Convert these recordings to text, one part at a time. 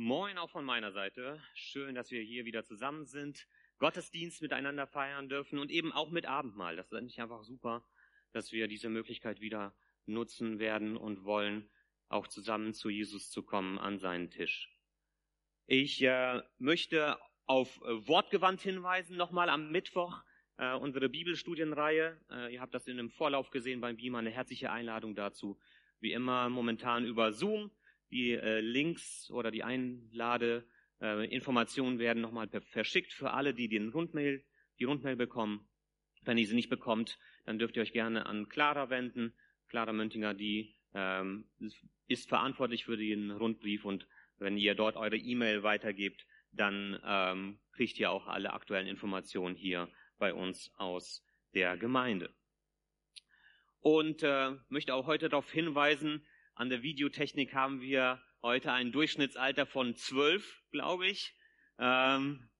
Moin auch von meiner Seite. Schön, dass wir hier wieder zusammen sind, Gottesdienst miteinander feiern dürfen und eben auch mit Abendmahl. Das ist eigentlich einfach super, dass wir diese Möglichkeit wieder nutzen werden und wollen, auch zusammen zu Jesus zu kommen an seinen Tisch. Ich äh, möchte auf äh, Wortgewandt hinweisen, nochmal am Mittwoch, äh, unsere Bibelstudienreihe. Äh, ihr habt das in dem Vorlauf gesehen beim Beamer, eine herzliche Einladung dazu. Wie immer momentan über Zoom. Die äh, Links oder die Einladeinformationen äh, werden nochmal verschickt für alle, die den Rundmail, die Rundmail bekommen. Wenn ihr sie nicht bekommt, dann dürft ihr euch gerne an Clara wenden. Clara Möntinger, die ähm, ist verantwortlich für den Rundbrief und wenn ihr dort eure E-Mail weitergebt, dann ähm, kriegt ihr auch alle aktuellen Informationen hier bei uns aus der Gemeinde. Und äh, möchte auch heute darauf hinweisen, an der Videotechnik haben wir heute ein Durchschnittsalter von zwölf, glaube ich. Ähm,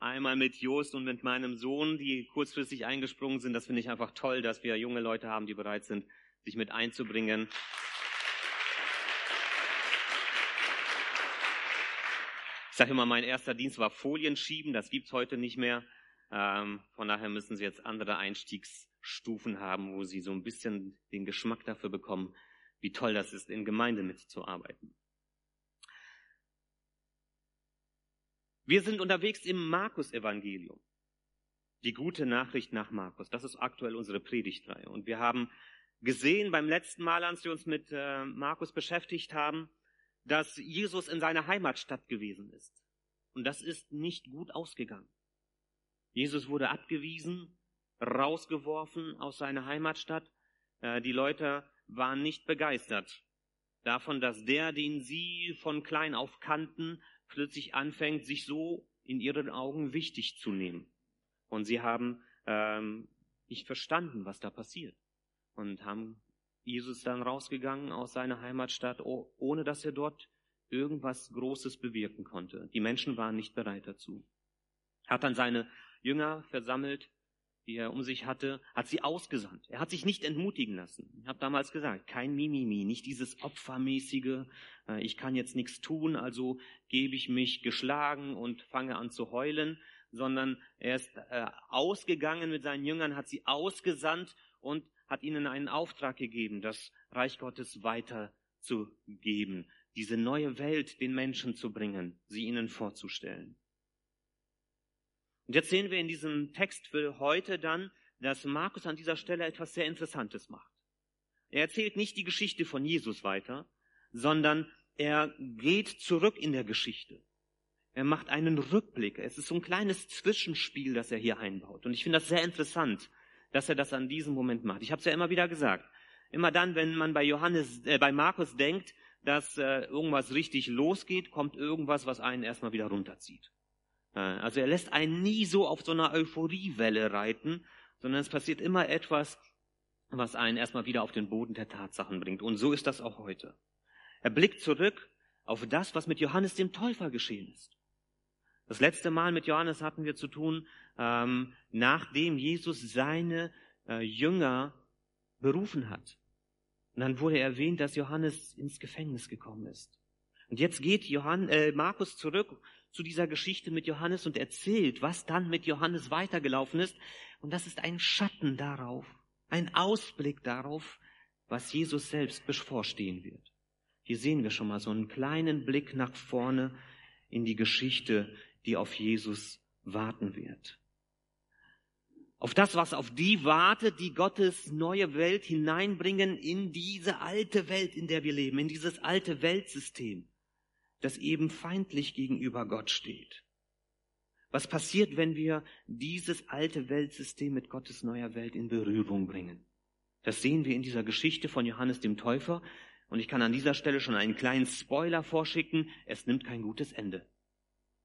einmal mit Jost und mit meinem Sohn, die kurzfristig eingesprungen sind. Das finde ich einfach toll, dass wir junge Leute haben, die bereit sind, sich mit einzubringen. Ich sage immer, mein erster Dienst war Folien schieben, das gibt's heute nicht mehr. Ähm, von daher müssen Sie jetzt andere Einstiegsstufen haben, wo Sie so ein bisschen den Geschmack dafür bekommen, wie toll das ist, in Gemeinde mitzuarbeiten. Wir sind unterwegs im Markus-Evangelium. Die gute Nachricht nach Markus. Das ist aktuell unsere Predigtreihe. Und wir haben gesehen beim letzten Mal, als wir uns mit äh, Markus beschäftigt haben, dass Jesus in seiner Heimatstadt gewesen ist. Und das ist nicht gut ausgegangen. Jesus wurde abgewiesen, rausgeworfen aus seiner Heimatstadt. Äh, die Leute waren nicht begeistert davon, dass der, den sie von klein auf kannten, plötzlich anfängt, sich so in ihren Augen wichtig zu nehmen. Und sie haben ähm, nicht verstanden, was da passiert. Und haben Jesus dann rausgegangen aus seiner Heimatstadt, ohne dass er dort irgendwas Großes bewirken konnte. Die Menschen waren nicht bereit dazu. Hat dann seine Jünger versammelt die er um sich hatte, hat sie ausgesandt. Er hat sich nicht entmutigen lassen. Ich habe damals gesagt, kein Mimimi, nicht dieses Opfermäßige, äh, ich kann jetzt nichts tun, also gebe ich mich geschlagen und fange an zu heulen, sondern er ist äh, ausgegangen mit seinen Jüngern, hat sie ausgesandt und hat ihnen einen Auftrag gegeben, das Reich Gottes weiterzugeben, diese neue Welt den Menschen zu bringen, sie ihnen vorzustellen. Und jetzt sehen wir in diesem Text für heute dann, dass Markus an dieser Stelle etwas sehr Interessantes macht. Er erzählt nicht die Geschichte von Jesus weiter, sondern er geht zurück in der Geschichte. Er macht einen Rückblick. Es ist so ein kleines Zwischenspiel, das er hier einbaut. Und ich finde das sehr interessant, dass er das an diesem Moment macht. Ich habe es ja immer wieder gesagt. Immer dann, wenn man bei Johannes, äh, bei Markus denkt, dass äh, irgendwas richtig losgeht, kommt irgendwas, was einen erstmal wieder runterzieht. Äh, also er lässt einen nie so auf so einer Euphoriewelle reiten, sondern es passiert immer etwas, was einen erstmal wieder auf den Boden der Tatsachen bringt. Und so ist das auch heute. Er blickt zurück auf das, was mit Johannes dem Täufer geschehen ist. Das letzte Mal mit Johannes hatten wir zu tun, ähm, nachdem Jesus seine äh, Jünger berufen hat. Und dann wurde erwähnt, dass Johannes ins Gefängnis gekommen ist. Und jetzt geht Johann, äh, Markus zurück zu dieser Geschichte mit Johannes und erzählt, was dann mit Johannes weitergelaufen ist. Und das ist ein Schatten darauf, ein Ausblick darauf, was Jesus selbst bevorstehen wird. Hier sehen wir schon mal so einen kleinen Blick nach vorne in die Geschichte, die auf Jesus warten wird. Auf das, was auf die wartet, die Gottes neue Welt hineinbringen in diese alte Welt, in der wir leben, in dieses alte Weltsystem das eben feindlich gegenüber Gott steht. Was passiert, wenn wir dieses alte Weltsystem mit Gottes neuer Welt in Berührung bringen? Das sehen wir in dieser Geschichte von Johannes dem Täufer. Und ich kann an dieser Stelle schon einen kleinen Spoiler vorschicken. Es nimmt kein gutes Ende.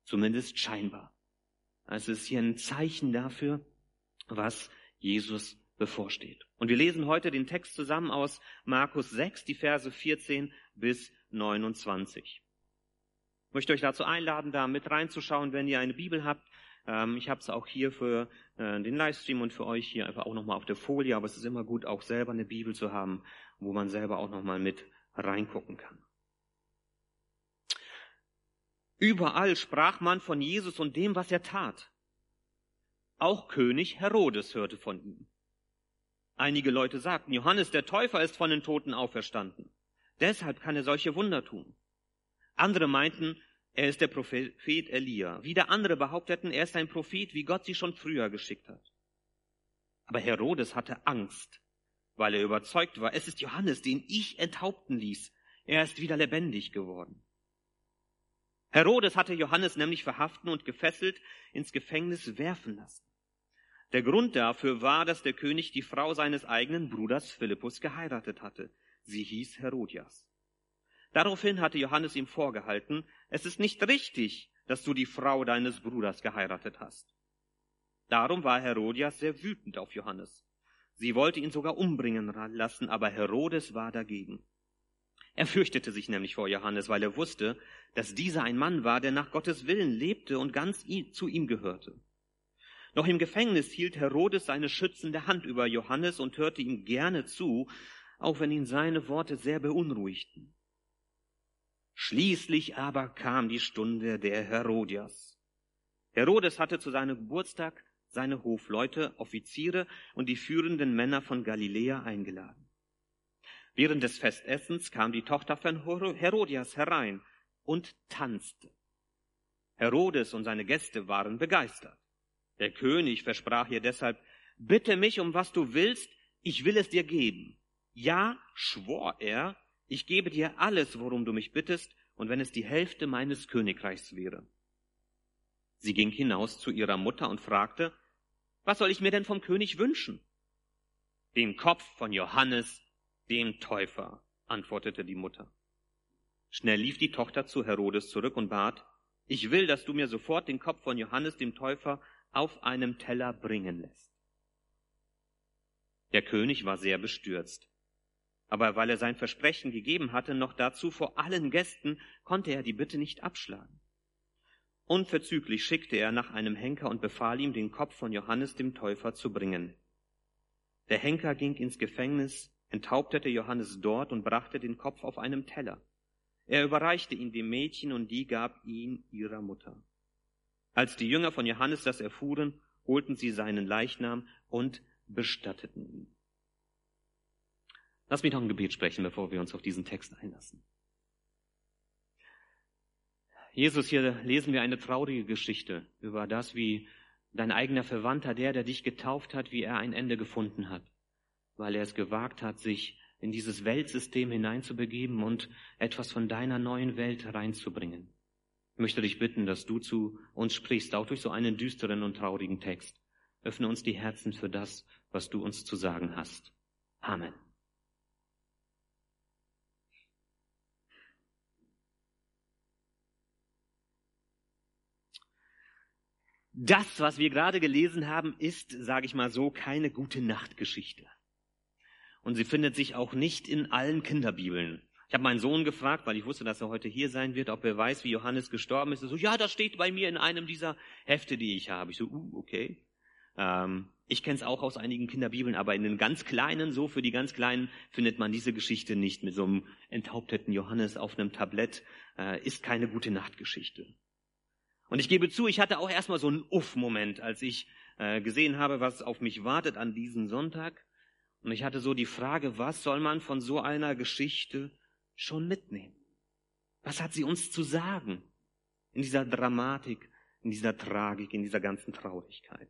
Zumindest scheinbar. Also es ist hier ein Zeichen dafür, was Jesus bevorsteht. Und wir lesen heute den Text zusammen aus Markus 6, die Verse 14 bis 29. Ich möchte euch dazu einladen, da mit reinzuschauen, wenn ihr eine Bibel habt. Ähm, ich habe es auch hier für äh, den Livestream und für euch hier einfach auch nochmal auf der Folie, aber es ist immer gut, auch selber eine Bibel zu haben, wo man selber auch nochmal mit reingucken kann. Überall sprach man von Jesus und dem, was er tat. Auch König Herodes hörte von ihm. Einige Leute sagten, Johannes der Täufer ist von den Toten auferstanden. Deshalb kann er solche Wunder tun. Andere meinten, er ist der Prophet Elia. Wieder andere behaupteten, er ist ein Prophet, wie Gott sie schon früher geschickt hat. Aber Herodes hatte Angst, weil er überzeugt war, es ist Johannes, den ich enthaupten ließ. Er ist wieder lebendig geworden. Herodes hatte Johannes nämlich verhaften und gefesselt ins Gefängnis werfen lassen. Der Grund dafür war, dass der König die Frau seines eigenen Bruders Philippus geheiratet hatte. Sie hieß Herodias. Daraufhin hatte Johannes ihm vorgehalten, es ist nicht richtig, dass du die Frau deines Bruders geheiratet hast. Darum war Herodias sehr wütend auf Johannes. Sie wollte ihn sogar umbringen lassen, aber Herodes war dagegen. Er fürchtete sich nämlich vor Johannes, weil er wusste, dass dieser ein Mann war, der nach Gottes Willen lebte und ganz zu ihm gehörte. Noch im Gefängnis hielt Herodes seine schützende Hand über Johannes und hörte ihm gerne zu, auch wenn ihn seine Worte sehr beunruhigten. Schließlich aber kam die Stunde der Herodias. Herodes hatte zu seinem Geburtstag seine Hofleute, Offiziere und die führenden Männer von Galiläa eingeladen. Während des Festessens kam die Tochter von Herodias herein und tanzte. Herodes und seine Gäste waren begeistert. Der König versprach ihr deshalb, bitte mich um was du willst, ich will es dir geben. Ja, schwor er, ich gebe dir alles, worum du mich bittest, und wenn es die Hälfte meines Königreichs wäre. Sie ging hinaus zu ihrer Mutter und fragte, was soll ich mir denn vom König wünschen? Den Kopf von Johannes, dem Täufer, antwortete die Mutter. Schnell lief die Tochter zu Herodes zurück und bat, ich will, dass du mir sofort den Kopf von Johannes, dem Täufer, auf einem Teller bringen lässt. Der König war sehr bestürzt. Aber weil er sein Versprechen gegeben hatte, noch dazu vor allen Gästen, konnte er die Bitte nicht abschlagen. Unverzüglich schickte er nach einem Henker und befahl ihm, den Kopf von Johannes dem Täufer zu bringen. Der Henker ging ins Gefängnis, enthauptete Johannes dort und brachte den Kopf auf einem Teller. Er überreichte ihn dem Mädchen und die gab ihn ihrer Mutter. Als die Jünger von Johannes das erfuhren, holten sie seinen Leichnam und bestatteten ihn. Lass mich noch ein Gebet sprechen, bevor wir uns auf diesen Text einlassen. Jesus, hier lesen wir eine traurige Geschichte über das, wie dein eigener Verwandter, der, der dich getauft hat, wie er ein Ende gefunden hat, weil er es gewagt hat, sich in dieses Weltsystem hineinzubegeben und etwas von deiner neuen Welt reinzubringen. Ich möchte dich bitten, dass du zu uns sprichst, auch durch so einen düsteren und traurigen Text. Öffne uns die Herzen für das, was du uns zu sagen hast. Amen. Das, was wir gerade gelesen haben, ist, sage ich mal so, keine gute Nachtgeschichte. Und sie findet sich auch nicht in allen Kinderbibeln. Ich habe meinen Sohn gefragt, weil ich wusste, dass er heute hier sein wird, ob er weiß, wie Johannes gestorben ist. Er so, ja, das steht bei mir in einem dieser Hefte, die ich habe. Ich so, uh, okay. Ähm, ich kenne es auch aus einigen Kinderbibeln, aber in den ganz kleinen, so für die ganz kleinen, findet man diese Geschichte nicht mit so einem enthaupteten Johannes auf einem Tablett. Äh, ist keine gute Nachtgeschichte. Und ich gebe zu, ich hatte auch erstmal so einen Uff-Moment, als ich äh, gesehen habe, was auf mich wartet an diesem Sonntag. Und ich hatte so die Frage, was soll man von so einer Geschichte schon mitnehmen? Was hat sie uns zu sagen in dieser Dramatik, in dieser Tragik, in dieser ganzen Traurigkeit?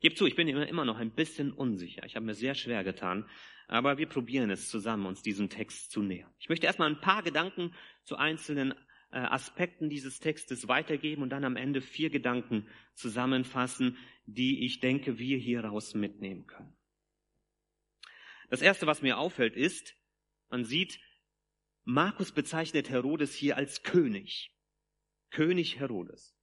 Gib zu, ich bin immer noch ein bisschen unsicher. Ich habe mir sehr schwer getan, aber wir probieren es zusammen, uns diesem Text zu nähern. Ich möchte erstmal ein paar Gedanken zu einzelnen Aspekten dieses Textes weitergeben und dann am Ende vier Gedanken zusammenfassen, die ich denke, wir hieraus mitnehmen können. Das erste, was mir auffällt, ist, man sieht, Markus bezeichnet Herodes hier als König. König Herodes.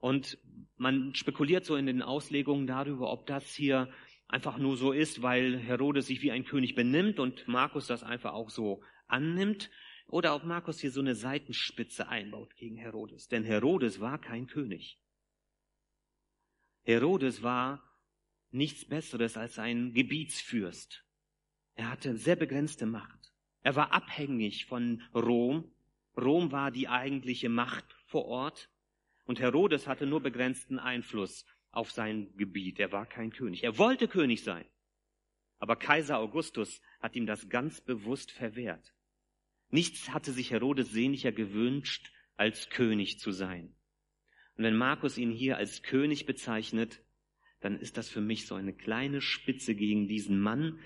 Und man spekuliert so in den Auslegungen darüber, ob das hier einfach nur so ist, weil Herodes sich wie ein König benimmt und Markus das einfach auch so annimmt oder ob Markus hier so eine Seitenspitze einbaut gegen Herodes. Denn Herodes war kein König. Herodes war nichts Besseres als ein Gebietsfürst. Er hatte sehr begrenzte Macht. Er war abhängig von Rom. Rom war die eigentliche Macht vor Ort und Herodes hatte nur begrenzten Einfluss auf sein Gebiet. Er war kein König. Er wollte König sein. Aber Kaiser Augustus hat ihm das ganz bewusst verwehrt. Nichts hatte sich Herodes sehnlicher gewünscht, als König zu sein. Und wenn Markus ihn hier als König bezeichnet, dann ist das für mich so eine kleine Spitze gegen diesen Mann,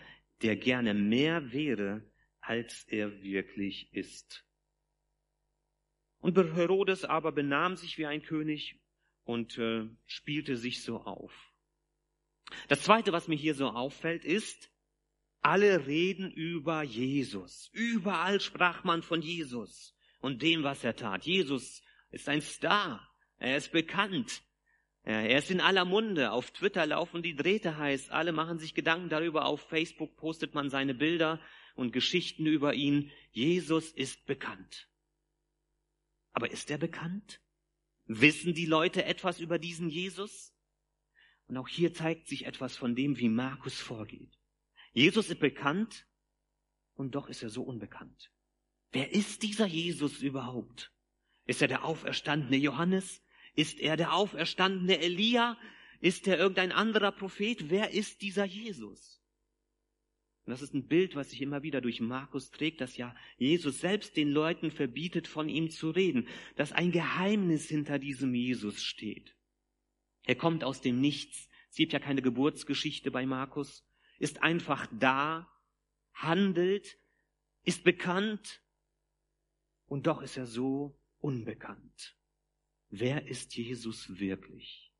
der gerne mehr wäre, als er wirklich ist. Und Herodes aber benahm sich wie ein König und äh, spielte sich so auf. Das Zweite, was mir hier so auffällt, ist, alle reden über Jesus. Überall sprach man von Jesus und dem, was er tat. Jesus ist ein Star. Er ist bekannt. Er ist in aller Munde. Auf Twitter laufen die Drähte heiß. Alle machen sich Gedanken darüber. Auf Facebook postet man seine Bilder und Geschichten über ihn. Jesus ist bekannt. Aber ist er bekannt? Wissen die Leute etwas über diesen Jesus? Und auch hier zeigt sich etwas von dem, wie Markus vorgeht. Jesus ist bekannt und doch ist er so unbekannt. Wer ist dieser Jesus überhaupt? Ist er der auferstandene Johannes? Ist er der auferstandene Elia? Ist er irgendein anderer Prophet? Wer ist dieser Jesus? Und das ist ein Bild, was sich immer wieder durch Markus trägt, dass ja Jesus selbst den Leuten verbietet, von ihm zu reden, dass ein Geheimnis hinter diesem Jesus steht. Er kommt aus dem Nichts. Es gibt ja keine Geburtsgeschichte bei Markus. Ist einfach da, handelt, ist bekannt und doch ist er so unbekannt. Wer ist Jesus wirklich?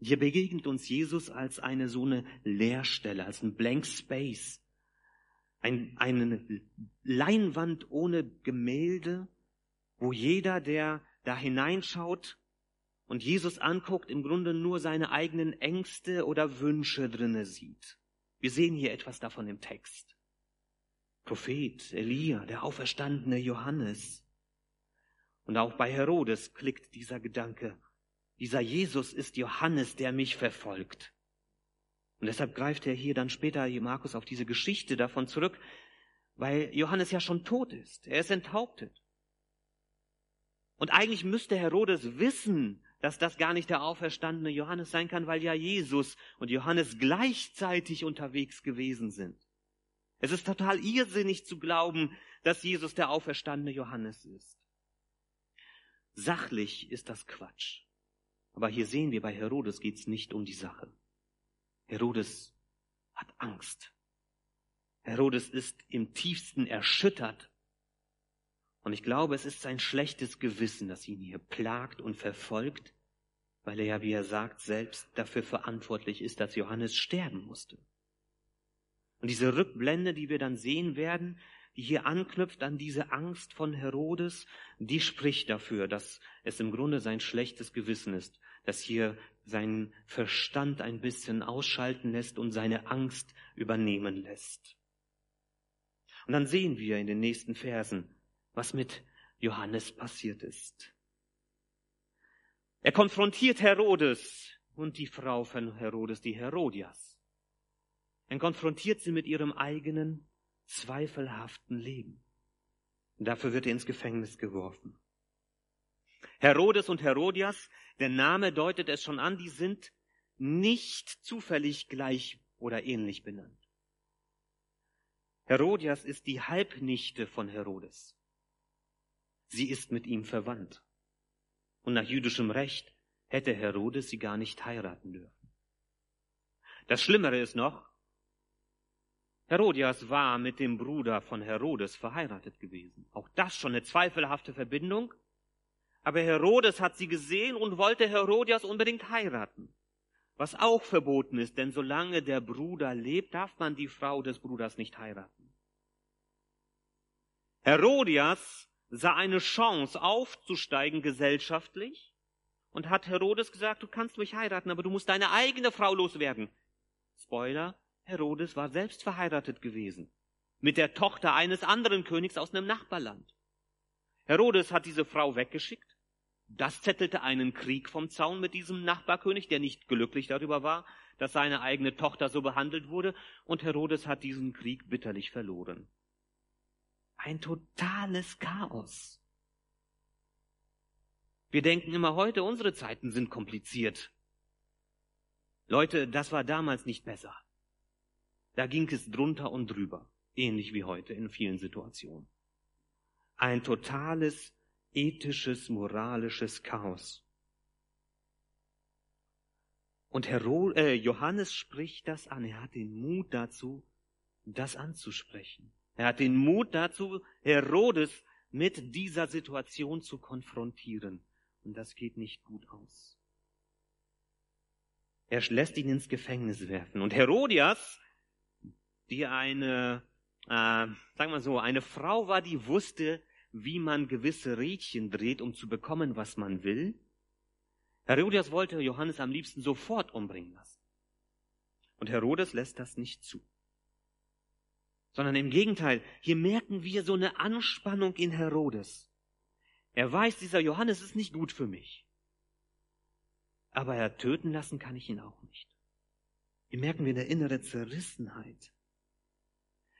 Hier begegnet uns Jesus als eine so eine Leerstelle, als ein Blank Space. Ein, eine Leinwand ohne Gemälde, wo jeder, der da hineinschaut und Jesus anguckt, im Grunde nur seine eigenen Ängste oder Wünsche drinne sieht. Wir sehen hier etwas davon im Text. Prophet, Elia, der auferstandene Johannes. Und auch bei Herodes klickt dieser Gedanke dieser Jesus ist Johannes, der mich verfolgt. Und deshalb greift er hier dann später, Markus, auf diese Geschichte davon zurück, weil Johannes ja schon tot ist. Er ist enthauptet. Und eigentlich müsste Herodes wissen, dass das gar nicht der auferstandene Johannes sein kann, weil ja Jesus und Johannes gleichzeitig unterwegs gewesen sind. Es ist total irrsinnig zu glauben, dass Jesus der auferstandene Johannes ist. Sachlich ist das Quatsch. Aber hier sehen wir, bei Herodes geht es nicht um die Sache. Herodes hat Angst. Herodes ist im tiefsten erschüttert. Und ich glaube, es ist sein schlechtes Gewissen, das ihn hier plagt und verfolgt, weil er ja, wie er sagt, selbst dafür verantwortlich ist, dass Johannes sterben musste. Und diese Rückblende, die wir dann sehen werden, die hier anknüpft an diese Angst von Herodes, die spricht dafür, dass es im Grunde sein schlechtes Gewissen ist, das hier seinen Verstand ein bisschen ausschalten lässt und seine Angst übernehmen lässt. Und dann sehen wir in den nächsten Versen, was mit Johannes passiert ist. Er konfrontiert Herodes und die Frau von Herodes, die Herodias. Er konfrontiert sie mit ihrem eigenen zweifelhaften Leben. Dafür wird er ins Gefängnis geworfen. Herodes und Herodias, der Name deutet es schon an, die sind nicht zufällig gleich oder ähnlich benannt. Herodias ist die Halbnichte von Herodes. Sie ist mit ihm verwandt. Und nach jüdischem Recht hätte Herodes sie gar nicht heiraten dürfen. Das Schlimmere ist noch, Herodias war mit dem Bruder von Herodes verheiratet gewesen. Auch das schon eine zweifelhafte Verbindung. Aber Herodes hat sie gesehen und wollte Herodias unbedingt heiraten. Was auch verboten ist, denn solange der Bruder lebt, darf man die Frau des Bruders nicht heiraten. Herodias sah eine Chance aufzusteigen gesellschaftlich und hat Herodes gesagt, du kannst mich heiraten, aber du musst deine eigene Frau loswerden. Spoiler, Herodes war selbst verheiratet gewesen mit der Tochter eines anderen Königs aus einem Nachbarland. Herodes hat diese Frau weggeschickt. Das zettelte einen Krieg vom Zaun mit diesem Nachbarkönig, der nicht glücklich darüber war, dass seine eigene Tochter so behandelt wurde, und Herodes hat diesen Krieg bitterlich verloren. Ein totales Chaos. Wir denken immer heute, unsere Zeiten sind kompliziert. Leute, das war damals nicht besser. Da ging es drunter und drüber, ähnlich wie heute in vielen Situationen. Ein totales ethisches, moralisches Chaos. Und Herod, äh, Johannes spricht das an. Er hat den Mut dazu, das anzusprechen. Er hat den Mut dazu, Herodes mit dieser Situation zu konfrontieren. Und das geht nicht gut aus. Er lässt ihn ins Gefängnis werfen. Und Herodias, die eine, äh, sagen wir so, eine Frau war, die wusste, wie man gewisse Rädchen dreht, um zu bekommen, was man will. Herodias wollte Johannes am liebsten sofort umbringen lassen. Und Herodes lässt das nicht zu. Sondern im Gegenteil, hier merken wir so eine Anspannung in Herodes. Er weiß, dieser Johannes ist nicht gut für mich. Aber er töten lassen kann ich ihn auch nicht. Hier merken wir eine innere Zerrissenheit.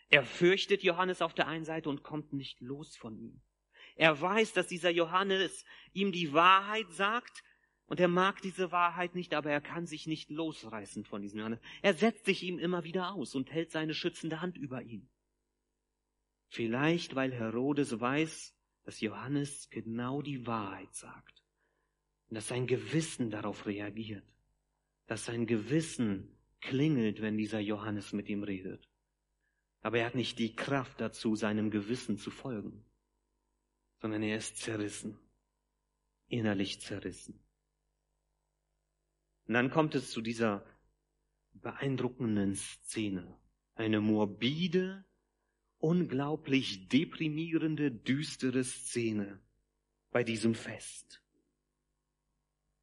Er fürchtet Johannes auf der einen Seite und kommt nicht los von ihm. Er weiß, dass dieser Johannes ihm die Wahrheit sagt und er mag diese Wahrheit nicht, aber er kann sich nicht losreißen von diesem Johannes. Er setzt sich ihm immer wieder aus und hält seine schützende Hand über ihn. Vielleicht, weil Herodes weiß, dass Johannes genau die Wahrheit sagt und dass sein Gewissen darauf reagiert, dass sein Gewissen klingelt, wenn dieser Johannes mit ihm redet. Aber er hat nicht die Kraft dazu, seinem Gewissen zu folgen, sondern er ist zerrissen, innerlich zerrissen. Und dann kommt es zu dieser beeindruckenden Szene. Eine morbide, unglaublich deprimierende, düstere Szene bei diesem Fest.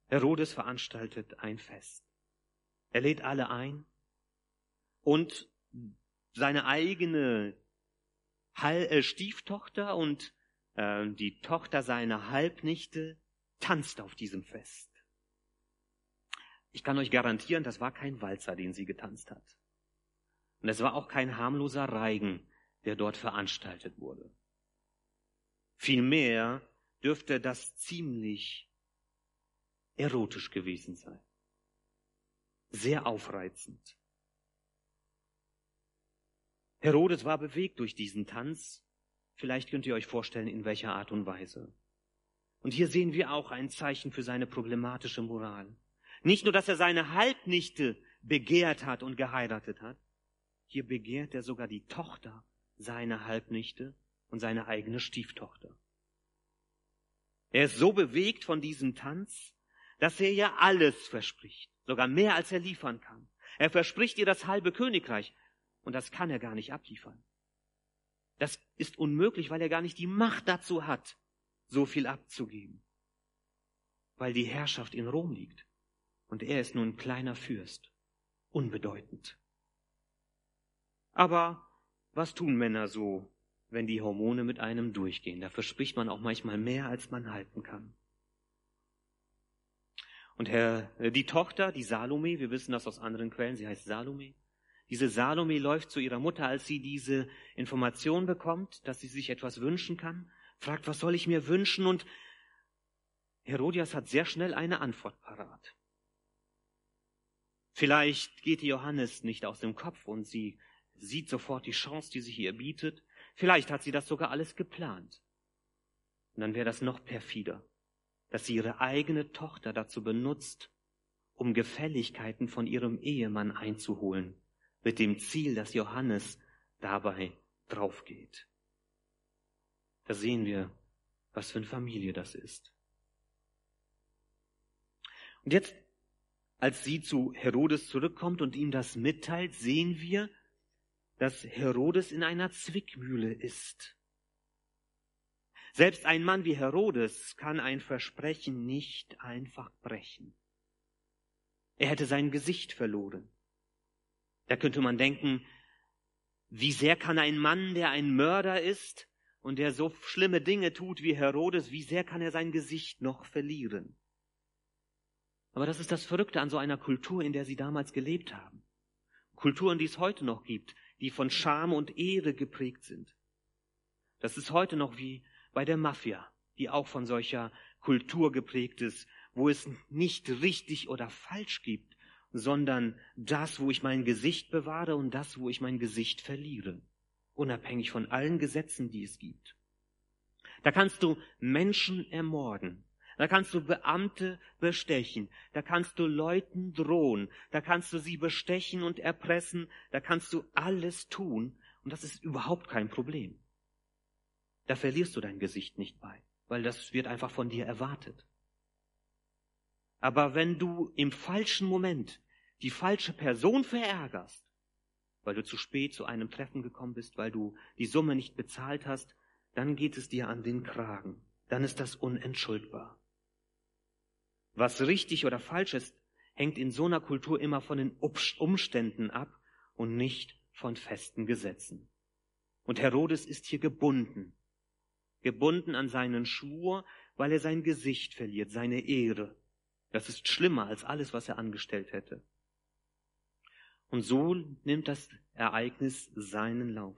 Herodes veranstaltet ein Fest. Er lädt alle ein und seine eigene äh, Stieftochter und äh, die Tochter seiner Halbnichte tanzt auf diesem Fest. Ich kann euch garantieren, das war kein Walzer, den sie getanzt hat. Und es war auch kein harmloser Reigen, der dort veranstaltet wurde. Vielmehr dürfte das ziemlich erotisch gewesen sein. Sehr aufreizend. Herodes war bewegt durch diesen Tanz. Vielleicht könnt ihr euch vorstellen, in welcher Art und Weise. Und hier sehen wir auch ein Zeichen für seine problematische Moral. Nicht nur, dass er seine Halbnichte begehrt hat und geheiratet hat, hier begehrt er sogar die Tochter seine Halbnichte und seine eigene Stieftochter. Er ist so bewegt von diesem Tanz, dass er ihr alles verspricht, sogar mehr als er liefern kann. Er verspricht ihr das halbe Königreich und das kann er gar nicht abliefern. Das ist unmöglich, weil er gar nicht die Macht dazu hat, so viel abzugeben, weil die Herrschaft in Rom liegt und er ist nur ein kleiner Fürst, unbedeutend. Aber was tun Männer so, wenn die Hormone mit einem durchgehen? Da verspricht man auch manchmal mehr, als man halten kann. Und Herr, äh, die Tochter, die Salome, wir wissen das aus anderen Quellen, sie heißt Salome. Diese Salome läuft zu ihrer Mutter, als sie diese Information bekommt, dass sie sich etwas wünschen kann, fragt, was soll ich mir wünschen? Und Herodias hat sehr schnell eine Antwort parat. Vielleicht geht Johannes nicht aus dem Kopf und sie sieht sofort die Chance, die sich ihr bietet. Vielleicht hat sie das sogar alles geplant. Und dann wäre das noch perfider, dass sie ihre eigene Tochter dazu benutzt, um Gefälligkeiten von ihrem Ehemann einzuholen, mit dem Ziel, dass Johannes dabei draufgeht. Da sehen wir, was für eine Familie das ist. Und jetzt, als sie zu Herodes zurückkommt und ihm das mitteilt, sehen wir, dass Herodes in einer Zwickmühle ist. Selbst ein Mann wie Herodes kann ein Versprechen nicht einfach brechen. Er hätte sein Gesicht verloren. Da könnte man denken, wie sehr kann ein Mann, der ein Mörder ist und der so schlimme Dinge tut wie Herodes, wie sehr kann er sein Gesicht noch verlieren? Aber das ist das Verrückte an so einer Kultur, in der sie damals gelebt haben. Kulturen, die es heute noch gibt die von Scham und Ehre geprägt sind. Das ist heute noch wie bei der Mafia, die auch von solcher Kultur geprägt ist, wo es nicht richtig oder falsch gibt, sondern das, wo ich mein Gesicht bewahre und das, wo ich mein Gesicht verliere, unabhängig von allen Gesetzen, die es gibt. Da kannst du Menschen ermorden, da kannst du Beamte bestechen, da kannst du Leuten drohen, da kannst du sie bestechen und erpressen, da kannst du alles tun und das ist überhaupt kein Problem. Da verlierst du dein Gesicht nicht bei, weil das wird einfach von dir erwartet. Aber wenn du im falschen Moment die falsche Person verärgerst, weil du zu spät zu einem Treffen gekommen bist, weil du die Summe nicht bezahlt hast, dann geht es dir an den Kragen. Dann ist das unentschuldbar. Was richtig oder falsch ist, hängt in so einer Kultur immer von den Umständen ab und nicht von festen Gesetzen. Und Herodes ist hier gebunden. Gebunden an seinen Schwur, weil er sein Gesicht verliert, seine Ehre. Das ist schlimmer als alles, was er angestellt hätte. Und so nimmt das Ereignis seinen Lauf.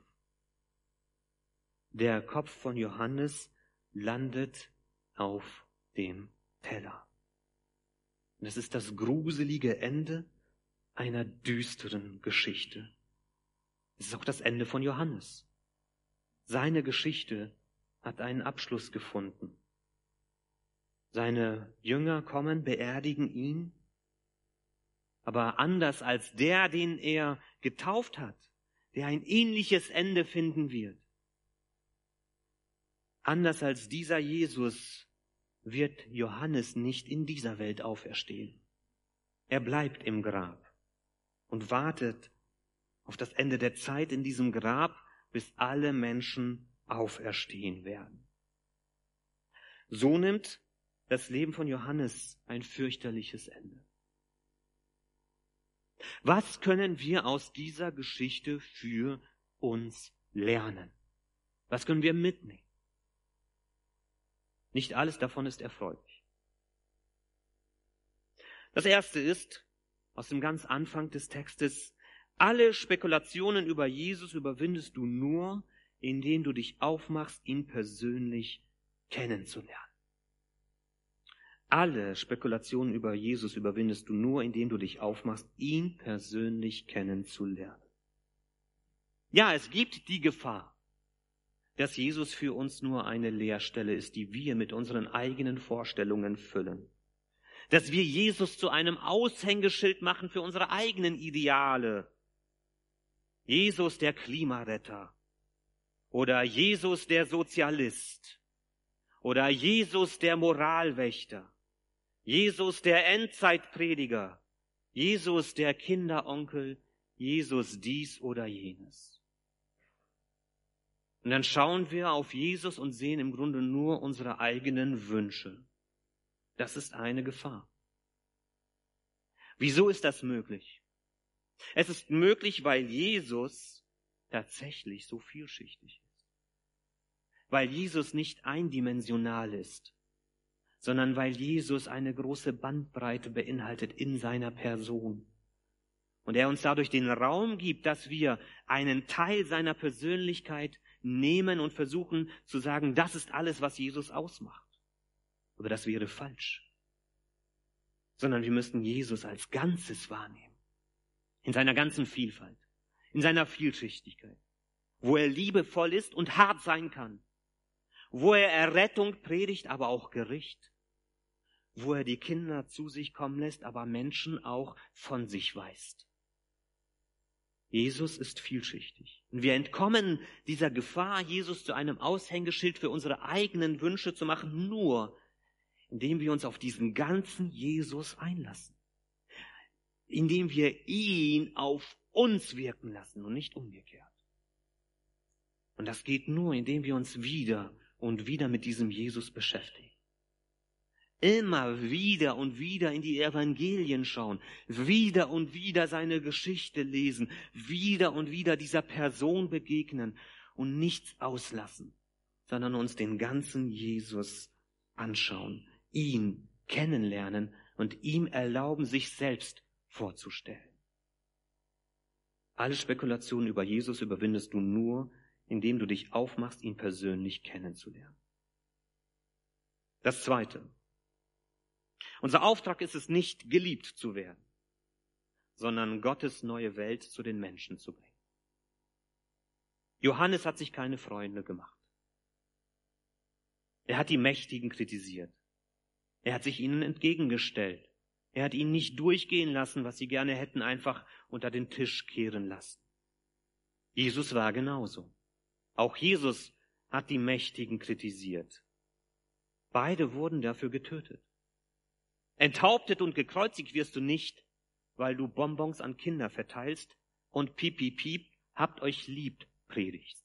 Der Kopf von Johannes landet auf dem Teller. Und es ist das gruselige Ende einer düsteren Geschichte. Es ist auch das Ende von Johannes. Seine Geschichte hat einen Abschluss gefunden. Seine Jünger kommen, beerdigen ihn, aber anders als der, den er getauft hat, der ein ähnliches Ende finden wird. Anders als dieser Jesus wird Johannes nicht in dieser Welt auferstehen. Er bleibt im Grab und wartet auf das Ende der Zeit in diesem Grab, bis alle Menschen auferstehen werden. So nimmt das Leben von Johannes ein fürchterliches Ende. Was können wir aus dieser Geschichte für uns lernen? Was können wir mitnehmen? Nicht alles davon ist erfreulich. Das erste ist, aus dem ganz Anfang des Textes, alle Spekulationen über Jesus überwindest du nur, indem du dich aufmachst, ihn persönlich kennenzulernen. Alle Spekulationen über Jesus überwindest du nur, indem du dich aufmachst, ihn persönlich kennenzulernen. Ja, es gibt die Gefahr, dass Jesus für uns nur eine Leerstelle ist, die wir mit unseren eigenen Vorstellungen füllen. Dass wir Jesus zu einem Aushängeschild machen für unsere eigenen Ideale. Jesus der Klimaretter oder Jesus der Sozialist oder Jesus der Moralwächter Jesus der Endzeitprediger, Jesus der Kinderonkel, Jesus dies oder jenes. Und dann schauen wir auf Jesus und sehen im Grunde nur unsere eigenen Wünsche. Das ist eine Gefahr. Wieso ist das möglich? Es ist möglich, weil Jesus tatsächlich so vielschichtig ist. Weil Jesus nicht eindimensional ist sondern weil Jesus eine große Bandbreite beinhaltet in seiner Person. Und er uns dadurch den Raum gibt, dass wir einen Teil seiner Persönlichkeit nehmen und versuchen zu sagen, das ist alles, was Jesus ausmacht. Aber das wäre falsch. Sondern wir müssten Jesus als Ganzes wahrnehmen. In seiner ganzen Vielfalt. In seiner Vielschichtigkeit. Wo er liebevoll ist und hart sein kann. Wo er Errettung predigt, aber auch Gericht wo er die Kinder zu sich kommen lässt, aber Menschen auch von sich weist. Jesus ist vielschichtig. Und wir entkommen dieser Gefahr, Jesus zu einem Aushängeschild für unsere eigenen Wünsche zu machen, nur indem wir uns auf diesen ganzen Jesus einlassen. Indem wir ihn auf uns wirken lassen und nicht umgekehrt. Und das geht nur, indem wir uns wieder und wieder mit diesem Jesus beschäftigen immer wieder und wieder in die Evangelien schauen, wieder und wieder seine Geschichte lesen, wieder und wieder dieser Person begegnen und nichts auslassen, sondern uns den ganzen Jesus anschauen, ihn kennenlernen und ihm erlauben, sich selbst vorzustellen. Alle Spekulationen über Jesus überwindest du nur, indem du dich aufmachst, ihn persönlich kennenzulernen. Das Zweite. Unser Auftrag ist es nicht, geliebt zu werden, sondern Gottes neue Welt zu den Menschen zu bringen. Johannes hat sich keine Freunde gemacht. Er hat die Mächtigen kritisiert. Er hat sich ihnen entgegengestellt. Er hat ihnen nicht durchgehen lassen, was sie gerne hätten, einfach unter den Tisch kehren lassen. Jesus war genauso. Auch Jesus hat die Mächtigen kritisiert. Beide wurden dafür getötet. Enthauptet und gekreuzigt wirst du nicht, weil du Bonbons an Kinder verteilst und piep, piep, piep, habt euch liebt, predigst.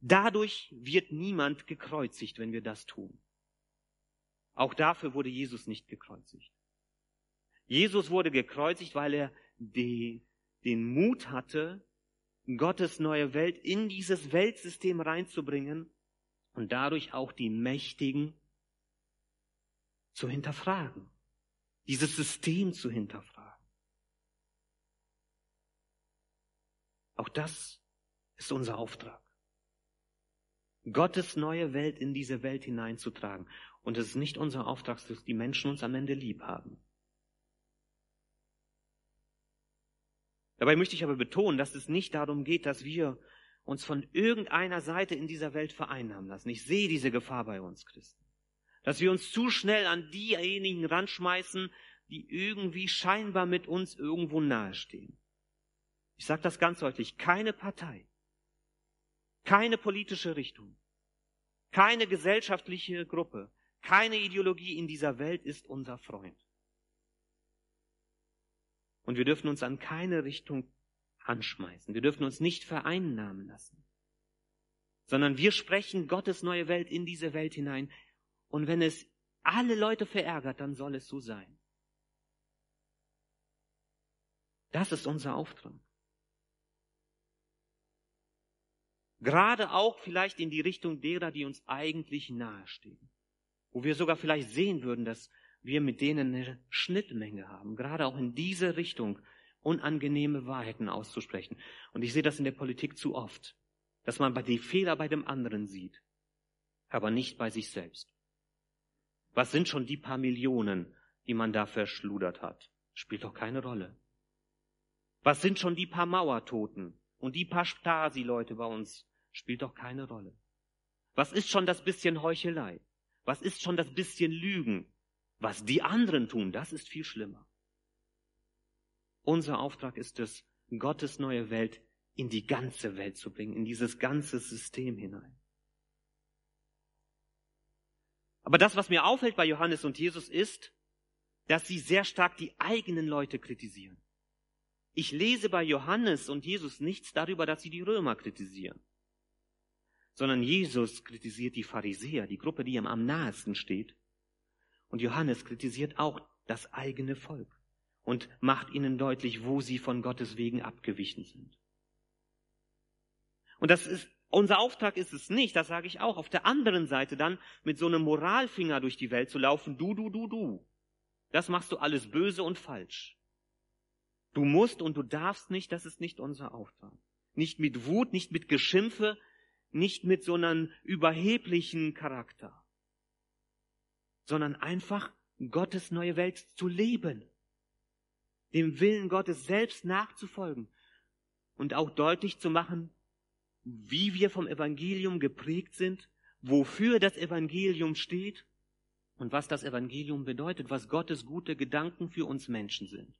Dadurch wird niemand gekreuzigt, wenn wir das tun. Auch dafür wurde Jesus nicht gekreuzigt. Jesus wurde gekreuzigt, weil er die, den Mut hatte, Gottes neue Welt in dieses Weltsystem reinzubringen und dadurch auch die Mächtigen zu hinterfragen, dieses System zu hinterfragen. Auch das ist unser Auftrag. Gottes neue Welt in diese Welt hineinzutragen. Und es ist nicht unser Auftrag, dass die Menschen uns am Ende lieb haben. Dabei möchte ich aber betonen, dass es nicht darum geht, dass wir uns von irgendeiner Seite in dieser Welt vereinnahmen lassen. Ich sehe diese Gefahr bei uns Christen. Dass wir uns zu schnell an diejenigen ranschmeißen, die irgendwie scheinbar mit uns irgendwo nahestehen. Ich sage das ganz deutlich, keine Partei, keine politische Richtung, keine gesellschaftliche Gruppe, keine Ideologie in dieser Welt ist unser Freund. Und wir dürfen uns an keine Richtung anschmeißen. Wir dürfen uns nicht vereinnahmen lassen. Sondern wir sprechen Gottes neue Welt in diese Welt hinein. Und wenn es alle Leute verärgert, dann soll es so sein. Das ist unser Auftrag. Gerade auch vielleicht in die Richtung derer, die uns eigentlich nahestehen. Wo wir sogar vielleicht sehen würden, dass wir mit denen eine Schnittmenge haben, gerade auch in diese Richtung unangenehme Wahrheiten auszusprechen. Und ich sehe das in der Politik zu oft, dass man die Fehler bei dem anderen sieht, aber nicht bei sich selbst. Was sind schon die paar Millionen, die man da verschludert hat? Spielt doch keine Rolle. Was sind schon die paar Mauertoten und die paar Stasi-Leute bei uns? Spielt doch keine Rolle. Was ist schon das bisschen Heuchelei? Was ist schon das bisschen Lügen? Was die anderen tun, das ist viel schlimmer. Unser Auftrag ist es, Gottes neue Welt in die ganze Welt zu bringen, in dieses ganze System hinein. Aber das, was mir auffällt bei Johannes und Jesus, ist, dass sie sehr stark die eigenen Leute kritisieren. Ich lese bei Johannes und Jesus nichts darüber, dass sie die Römer kritisieren, sondern Jesus kritisiert die Pharisäer, die Gruppe, die ihm am nahesten steht, und Johannes kritisiert auch das eigene Volk und macht ihnen deutlich, wo sie von Gottes wegen abgewichen sind. Und das ist, unser Auftrag ist es nicht, das sage ich auch, auf der anderen Seite dann mit so einem Moralfinger durch die Welt zu laufen, du, du, du, du. Das machst du alles böse und falsch. Du musst und du darfst nicht, das ist nicht unser Auftrag. Nicht mit Wut, nicht mit Geschimpfe, nicht mit so einem überheblichen Charakter sondern einfach Gottes neue Welt zu leben, dem Willen Gottes selbst nachzufolgen und auch deutlich zu machen, wie wir vom Evangelium geprägt sind, wofür das Evangelium steht und was das Evangelium bedeutet, was Gottes gute Gedanken für uns Menschen sind.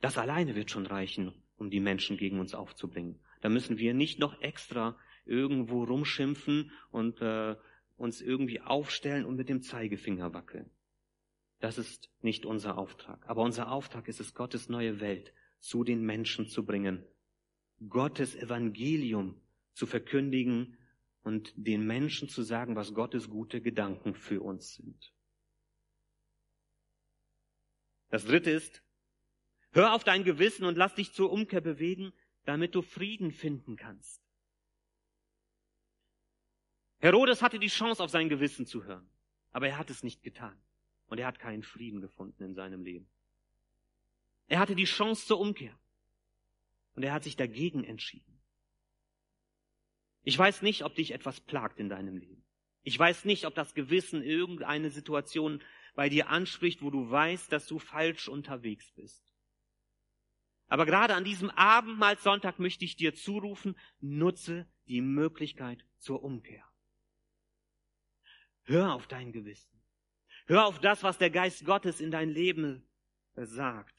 Das alleine wird schon reichen, um die Menschen gegen uns aufzubringen. Da müssen wir nicht noch extra irgendwo rumschimpfen und äh, uns irgendwie aufstellen und mit dem Zeigefinger wackeln. Das ist nicht unser Auftrag. Aber unser Auftrag ist es, Gottes neue Welt zu den Menschen zu bringen, Gottes Evangelium zu verkündigen und den Menschen zu sagen, was Gottes gute Gedanken für uns sind. Das dritte ist, hör auf dein Gewissen und lass dich zur Umkehr bewegen, damit du Frieden finden kannst. Herodes hatte die Chance, auf sein Gewissen zu hören, aber er hat es nicht getan. Und er hat keinen Frieden gefunden in seinem Leben. Er hatte die Chance zur Umkehr. Und er hat sich dagegen entschieden. Ich weiß nicht, ob dich etwas plagt in deinem Leben. Ich weiß nicht, ob das Gewissen irgendeine Situation bei dir anspricht, wo du weißt, dass du falsch unterwegs bist. Aber gerade an diesem Abendmahlsonntag möchte ich dir zurufen, nutze die Möglichkeit zur Umkehr. Hör auf dein Gewissen. Hör auf das, was der Geist Gottes in dein Leben sagt.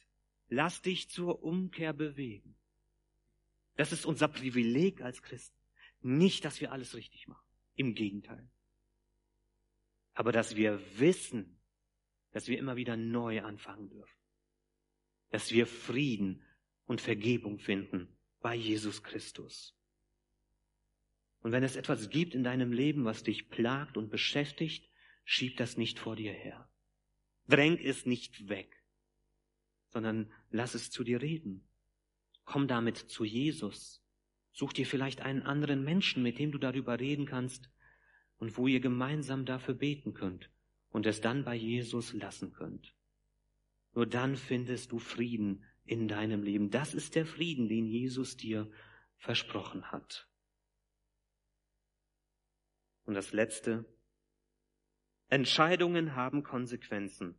Lass dich zur Umkehr bewegen. Das ist unser Privileg als Christen. Nicht, dass wir alles richtig machen. Im Gegenteil. Aber dass wir wissen, dass wir immer wieder neu anfangen dürfen. Dass wir Frieden und Vergebung finden bei Jesus Christus. Und wenn es etwas gibt in deinem Leben, was dich plagt und beschäftigt, schieb das nicht vor dir her. Dräng es nicht weg, sondern lass es zu dir reden. Komm damit zu Jesus. Such dir vielleicht einen anderen Menschen, mit dem du darüber reden kannst und wo ihr gemeinsam dafür beten könnt und es dann bei Jesus lassen könnt. Nur dann findest du Frieden in deinem Leben. Das ist der Frieden, den Jesus dir versprochen hat. Und das Letzte. Entscheidungen haben Konsequenzen.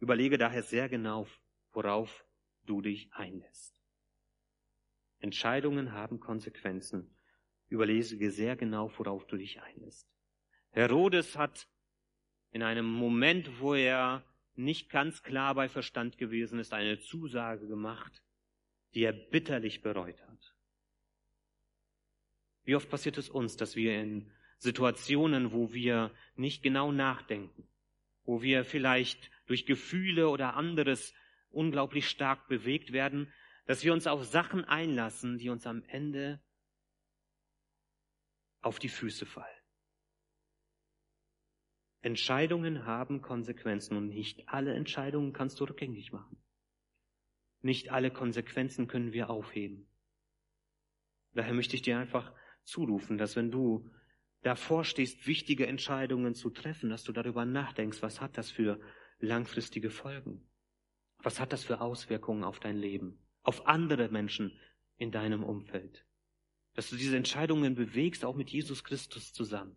Überlege daher sehr genau, worauf du dich einlässt. Entscheidungen haben Konsequenzen. Überlege sehr genau, worauf du dich einlässt. Herodes hat in einem Moment, wo er nicht ganz klar bei Verstand gewesen ist, eine Zusage gemacht, die er bitterlich bereut hat. Wie oft passiert es uns, dass wir in Situationen, wo wir nicht genau nachdenken, wo wir vielleicht durch Gefühle oder anderes unglaublich stark bewegt werden, dass wir uns auf Sachen einlassen, die uns am Ende auf die Füße fallen. Entscheidungen haben Konsequenzen und nicht alle Entscheidungen kannst du rückgängig machen. Nicht alle Konsequenzen können wir aufheben. Daher möchte ich dir einfach zurufen, dass wenn du davor stehst, wichtige Entscheidungen zu treffen, dass du darüber nachdenkst, was hat das für langfristige Folgen? Was hat das für Auswirkungen auf dein Leben, auf andere Menschen in deinem Umfeld? Dass du diese Entscheidungen bewegst, auch mit Jesus Christus zusammen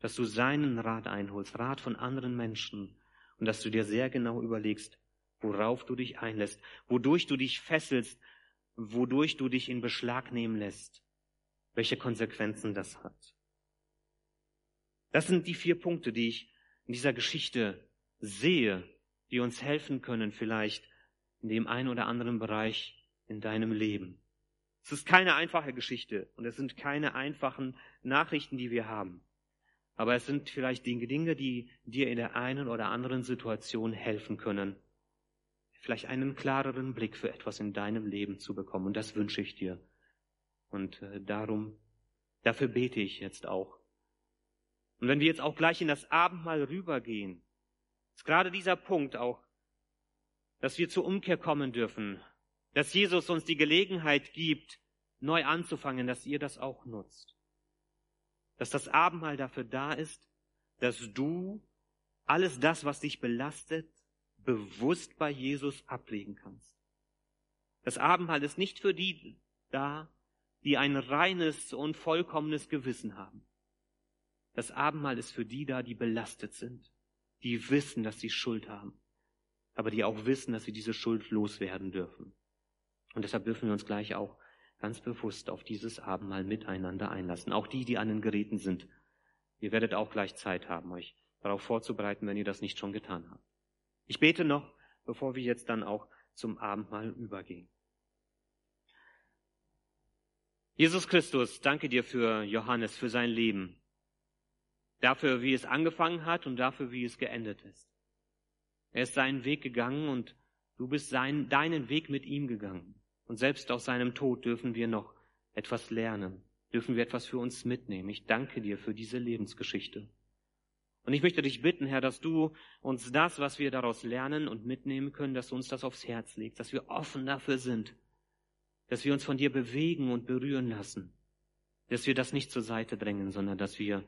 dass du seinen Rat einholst, Rat von anderen Menschen und dass du dir sehr genau überlegst, worauf du dich einlässt, wodurch du dich fesselst, wodurch du dich in Beschlag nehmen lässt, welche Konsequenzen das hat. Das sind die vier Punkte, die ich in dieser Geschichte sehe, die uns helfen können, vielleicht in dem einen oder anderen Bereich in deinem Leben. Es ist keine einfache Geschichte und es sind keine einfachen Nachrichten, die wir haben. Aber es sind vielleicht die Dinge, die dir in der einen oder anderen Situation helfen können, vielleicht einen klareren Blick für etwas in deinem Leben zu bekommen. Und das wünsche ich dir. Und äh, darum, dafür bete ich jetzt auch. Und wenn wir jetzt auch gleich in das Abendmahl rübergehen, ist gerade dieser Punkt auch, dass wir zur Umkehr kommen dürfen, dass Jesus uns die Gelegenheit gibt, neu anzufangen, dass ihr das auch nutzt dass das Abendmahl dafür da ist, dass du alles das, was dich belastet, bewusst bei Jesus ablegen kannst. Das Abendmahl ist nicht für die da, die ein reines und vollkommenes Gewissen haben. Das Abendmahl ist für die da, die belastet sind, die wissen, dass sie Schuld haben, aber die auch wissen, dass sie diese Schuld loswerden dürfen. Und deshalb dürfen wir uns gleich auch ganz bewusst auf dieses Abendmahl miteinander einlassen. Auch die, die an den Geräten sind. Ihr werdet auch gleich Zeit haben, euch darauf vorzubereiten, wenn ihr das nicht schon getan habt. Ich bete noch, bevor wir jetzt dann auch zum Abendmahl übergehen. Jesus Christus, danke dir für Johannes, für sein Leben. Dafür, wie es angefangen hat und dafür, wie es geendet ist. Er ist seinen Weg gegangen und du bist sein, deinen Weg mit ihm gegangen. Und selbst aus seinem Tod dürfen wir noch etwas lernen, dürfen wir etwas für uns mitnehmen. Ich danke dir für diese Lebensgeschichte. Und ich möchte dich bitten, Herr, dass du uns das, was wir daraus lernen und mitnehmen können, dass du uns das aufs Herz legst, dass wir offen dafür sind, dass wir uns von dir bewegen und berühren lassen, dass wir das nicht zur Seite drängen, sondern dass wir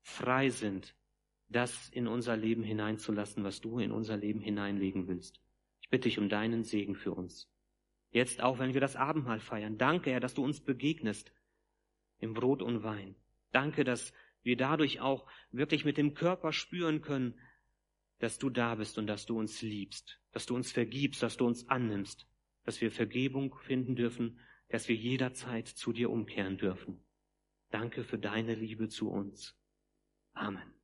frei sind, das in unser Leben hineinzulassen, was du in unser Leben hineinlegen willst. Ich bitte dich um deinen Segen für uns. Jetzt auch, wenn wir das Abendmahl feiern. Danke, Herr, dass du uns begegnest. im Brot und Wein. Danke, dass wir dadurch auch wirklich mit dem Körper spüren können, dass du da bist und dass du uns liebst, dass du uns vergibst, dass du uns annimmst, dass wir Vergebung finden dürfen, dass wir jederzeit zu dir umkehren dürfen. Danke für deine Liebe zu uns. Amen.